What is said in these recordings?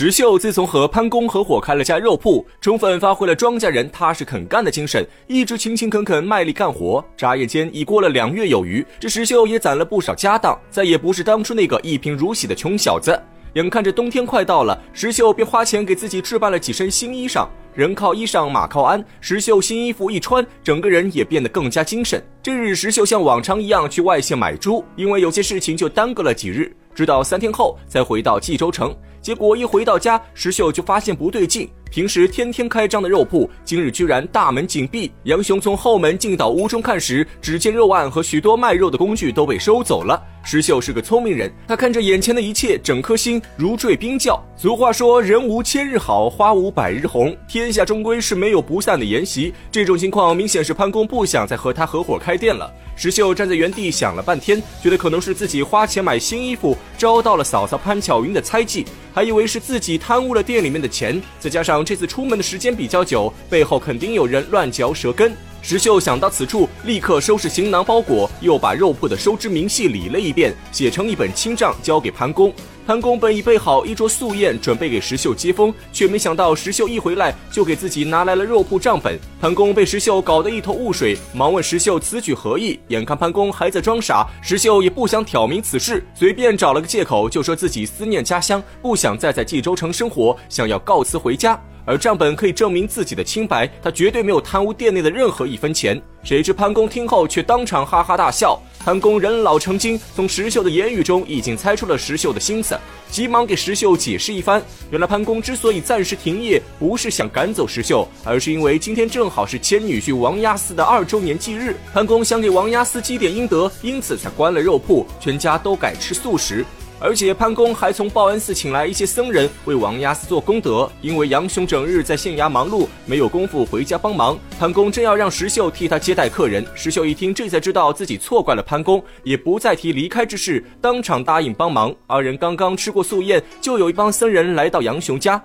石秀自从和潘公合伙开了家肉铺，充分发挥了庄稼人踏实肯干的精神，一直勤勤恳恳卖力干活。眨眼间已过了两月有余，这石秀也攒了不少家当，再也不是当初那个一贫如洗的穷小子。眼看着冬天快到了，石秀便花钱给自己置办了几身新衣裳。人靠衣裳，马靠鞍。石秀新衣服一穿，整个人也变得更加精神。这日，石秀像往常一样去外县买猪，因为有些事情就耽搁了几日，直到三天后才回到冀州城。结果一回到家，石秀就发现不对劲。平时天天开张的肉铺，今日居然大门紧闭。杨雄从后门进到屋中看时，只见肉案和许多卖肉的工具都被收走了。石秀是个聪明人，他看着眼前的一切，整颗心如坠冰窖。俗话说，人无千日好，花无百日红，天下终归是没有不散的筵席。这种情况明显是潘公不想再和他合伙开店了。石秀站在原地想了半天，觉得可能是自己花钱买新衣服，招到了嫂嫂潘巧云的猜忌，还以为是自己贪污了店里面的钱，再加上这次出门的时间比较久，背后肯定有人乱嚼舌根。石秀想到此处，立刻收拾行囊包裹，又把肉铺的收支明细理了一遍，写成一本清账，交给潘公。潘公本已备好一桌素宴，准备给石秀接风，却没想到石秀一回来就给自己拿来了肉铺账本。潘公被石秀搞得一头雾水，忙问石秀此举何意。眼看潘公还在装傻，石秀也不想挑明此事，随便找了个借口，就说自己思念家乡，不想再在冀州城生活，想要告辞回家。而账本可以证明自己的清白，他绝对没有贪污店内的任何一分钱。谁知潘公听后却当场哈哈大笑。潘公人老成精，从石秀的言语中已经猜出了石秀的心思，急忙给石秀解释一番。原来潘公之所以暂时停业，不是想赶走石秀，而是因为今天正好是千女婿王押司的二周年忌日，潘公想给王押司积点阴德，因此才关了肉铺，全家都改吃素食。而且潘公还从报恩寺请来一些僧人为王押司做功德，因为杨雄整日在县衙忙碌，没有功夫回家帮忙。潘公正要让石秀替他接待客人，石秀一听，这才知道自己错怪了潘公，也不再提离开之事，当场答应帮忙。二人刚刚吃过素宴，就有一帮僧人来到杨雄家。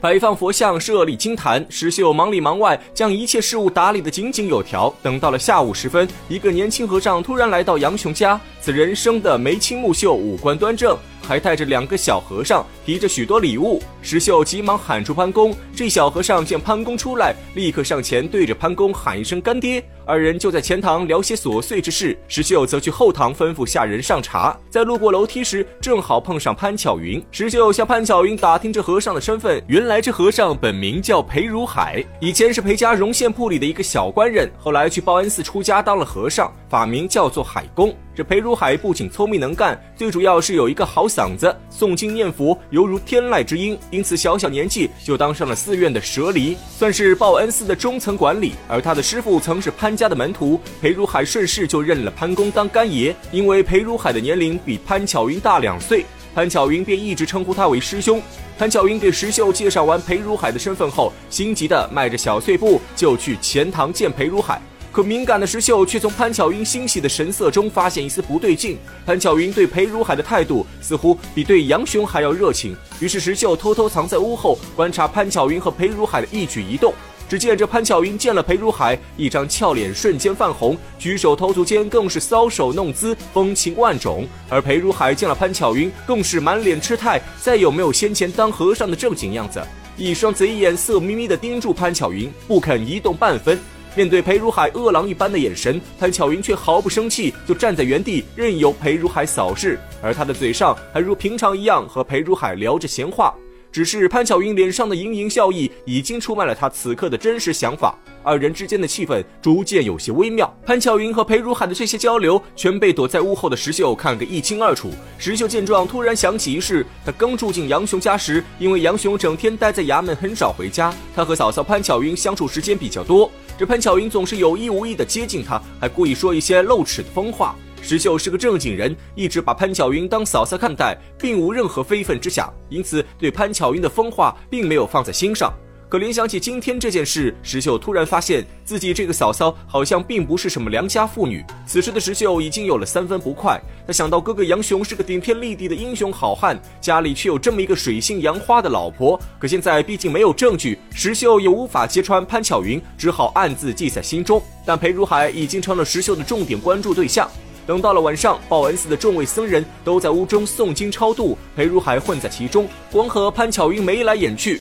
摆放佛像，设立金坛，石秀忙里忙外，将一切事物打理得井井有条。等到了下午时分，一个年轻和尚突然来到杨雄家，此人生得眉清目秀，五官端正。还带着两个小和尚，提着许多礼物。石秀急忙喊出潘公，这小和尚见潘公出来，立刻上前对着潘公喊一声“干爹”。二人就在前堂聊些琐碎之事，石秀则去后堂吩咐下人上茶。在路过楼梯时，正好碰上潘巧云。石秀向潘巧云打听这和尚的身份，原来这和尚本名叫裴如海，以前是裴家荣县铺里的一个小官人，后来去报恩寺出家当了和尚，法名叫做海公。这裴如海不仅聪明能干，最主要是有一个好嗓子，诵经念佛犹如天籁之音，因此小小年纪就当上了寺院的舍礼，算是报恩寺的中层管理。而他的师傅曾是潘家的门徒，裴如海顺势就认了潘公当干爷。因为裴如海的年龄比潘巧云大两岁，潘巧云便一直称呼他为师兄。潘巧云给石秀介绍完裴如海的身份后，心急的迈着小碎步就去前堂见裴如海。可敏感的石秀却从潘巧云欣喜的神色中发现一丝不对劲。潘巧云对裴如海的态度似乎比对杨雄还要热情。于是石秀偷偷藏在屋后观察潘巧云和裴如海的一举一动。只见这潘巧云见了裴如海，一张俏脸瞬间泛红，举手投足间更是搔首弄姿，风情万种。而裴如海见了潘巧云，更是满脸痴态，再有没有先前当和尚的正经样子，一双贼眼色眯眯地盯住潘巧云，不肯移动半分。面对裴如海饿狼一般的眼神，潘巧云却毫不生气，就站在原地任由裴如海扫视，而他的嘴上还如平常一样和裴如海聊着闲话。只是潘巧云脸上的盈盈笑意已经出卖了他此刻的真实想法，二人之间的气氛逐渐有些微妙。潘巧云和裴如海的这些交流，全被躲在屋后的石秀看个一清二楚。石秀见状，突然想起一事：他刚住进杨雄家时，因为杨雄整天待在衙门，很少回家，他和嫂嫂潘巧云相处时间比较多。这潘巧云总是有意无意的接近他，还故意说一些露齿的疯话。石秀是个正经人，一直把潘巧云当嫂嫂看待，并无任何非分之想，因此对潘巧云的疯话并没有放在心上。可联想起今天这件事，石秀突然发现自己这个嫂嫂好像并不是什么良家妇女。此时的石秀已经有了三分不快。他想到哥哥杨雄是个顶天立地的英雄好汉，家里却有这么一个水性杨花的老婆。可现在毕竟没有证据，石秀也无法揭穿潘巧云，只好暗自记在心中。但裴如海已经成了石秀的重点关注对象。等到了晚上，报恩寺的众位僧人都在屋中诵经超度，裴如海混在其中，光和潘巧云眉来眼去。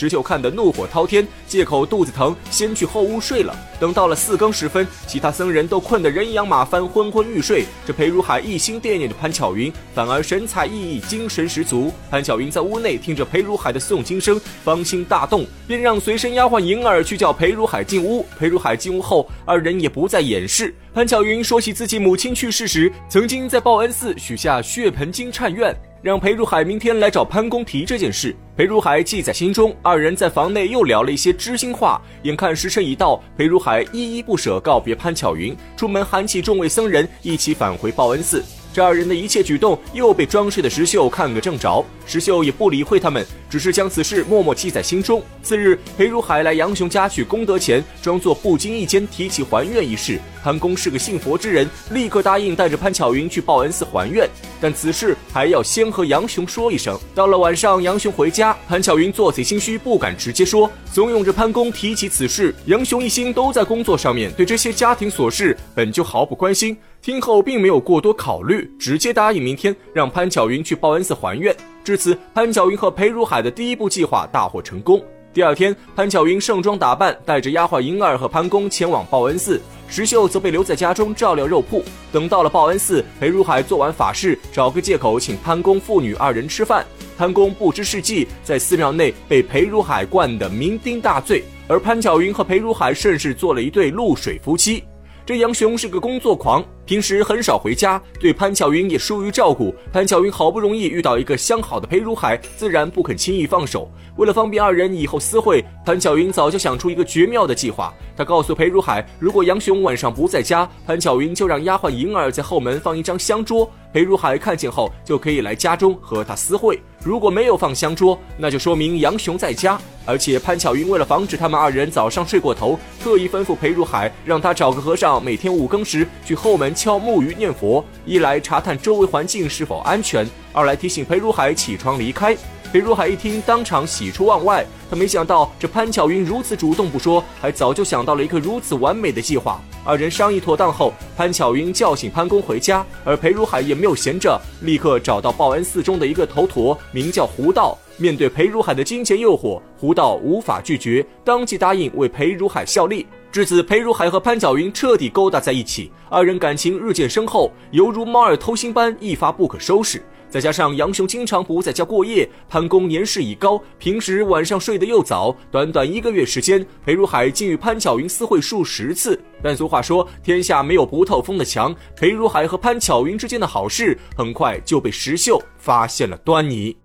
石秀看得怒火滔天，借口肚子疼，先去后屋睡了。等到了四更时分，其他僧人都困得人仰马翻，昏昏欲睡。这裴如海一心惦念着潘巧云，反而神采奕奕，精神十足。潘巧云在屋内听着裴如海的诵经声，芳心大动，便让随身丫鬟银儿去叫裴如海进屋。裴如海进屋后，二人也不再掩饰。潘巧云说起自己母亲去世时，曾经在报恩寺许下血盆金忏愿。让裴如海明天来找潘公提这件事，裴如海记在心中。二人在房内又聊了一些知心话。眼看时辰已到，裴如海依依不舍告别潘巧云，出门喊起众位僧人一起返回报恩寺。这二人的一切举动又被装睡的石秀看个正着，石秀也不理会他们，只是将此事默默记在心中。次日，裴如海来杨雄家取功德钱，装作不经意间提起还愿一事。潘公是个信佛之人，立刻答应带着潘巧云去报恩寺还愿，但此事还要先和杨雄说一声。到了晚上，杨雄回家，潘巧云做贼心虚，不敢直接说，怂恿着潘公提起此事。杨雄一心都在工作上面，对这些家庭琐事本就毫不关心。听后并没有过多考虑，直接答应明天让潘巧云去报恩寺还愿。至此，潘巧云和裴如海的第一步计划大获成功。第二天，潘巧云盛装打扮，带着丫鬟银儿和潘公前往报恩寺，石秀则被留在家中照料肉铺。等到了报恩寺，裴如海做完法事，找个借口请潘公父女二人吃饭。潘公不知是计，在寺庙内被裴如海灌得酩酊大醉，而潘巧云和裴如海甚是做了一对露水夫妻。这杨雄是个工作狂，平时很少回家，对潘巧云也疏于照顾。潘巧云好不容易遇到一个相好的裴如海，自然不肯轻易放手。为了方便二人以后私会，潘巧云早就想出一个绝妙的计划。他告诉裴如海，如果杨雄晚上不在家，潘巧云就让丫鬟银儿在后门放一张香桌，裴如海看见后就可以来家中和他私会。如果没有放香桌，那就说明杨雄在家。而且潘巧云为了防止他们二人早上睡过头，特意吩咐裴如海让他找个和尚，每天五更时去后门敲木鱼念佛，一来查探周围环境是否安全，二来提醒裴如海起床离开。裴如海一听，当场喜出望外。他没想到这潘巧云如此主动不说，还早就想到了一个如此完美的计划。二人商议妥当后，潘巧云叫醒潘公回家，而裴如海也没有闲着，立刻找到报恩寺中的一个头陀，名叫胡道。面对裴如海的金钱诱惑，胡道无法拒绝，当即答应为裴如海效力。至此，裴如海和潘巧云彻底勾搭在一起，二人感情日渐深厚，犹如猫儿偷腥般一发不可收拾。再加上杨雄经常不在家过夜，潘公年事已高，平时晚上睡得又早，短短一个月时间，裴如海竟与潘巧云私会数十次。但俗话说，天下没有不透风的墙，裴如海和潘巧云之间的好事，很快就被石秀发现了端倪。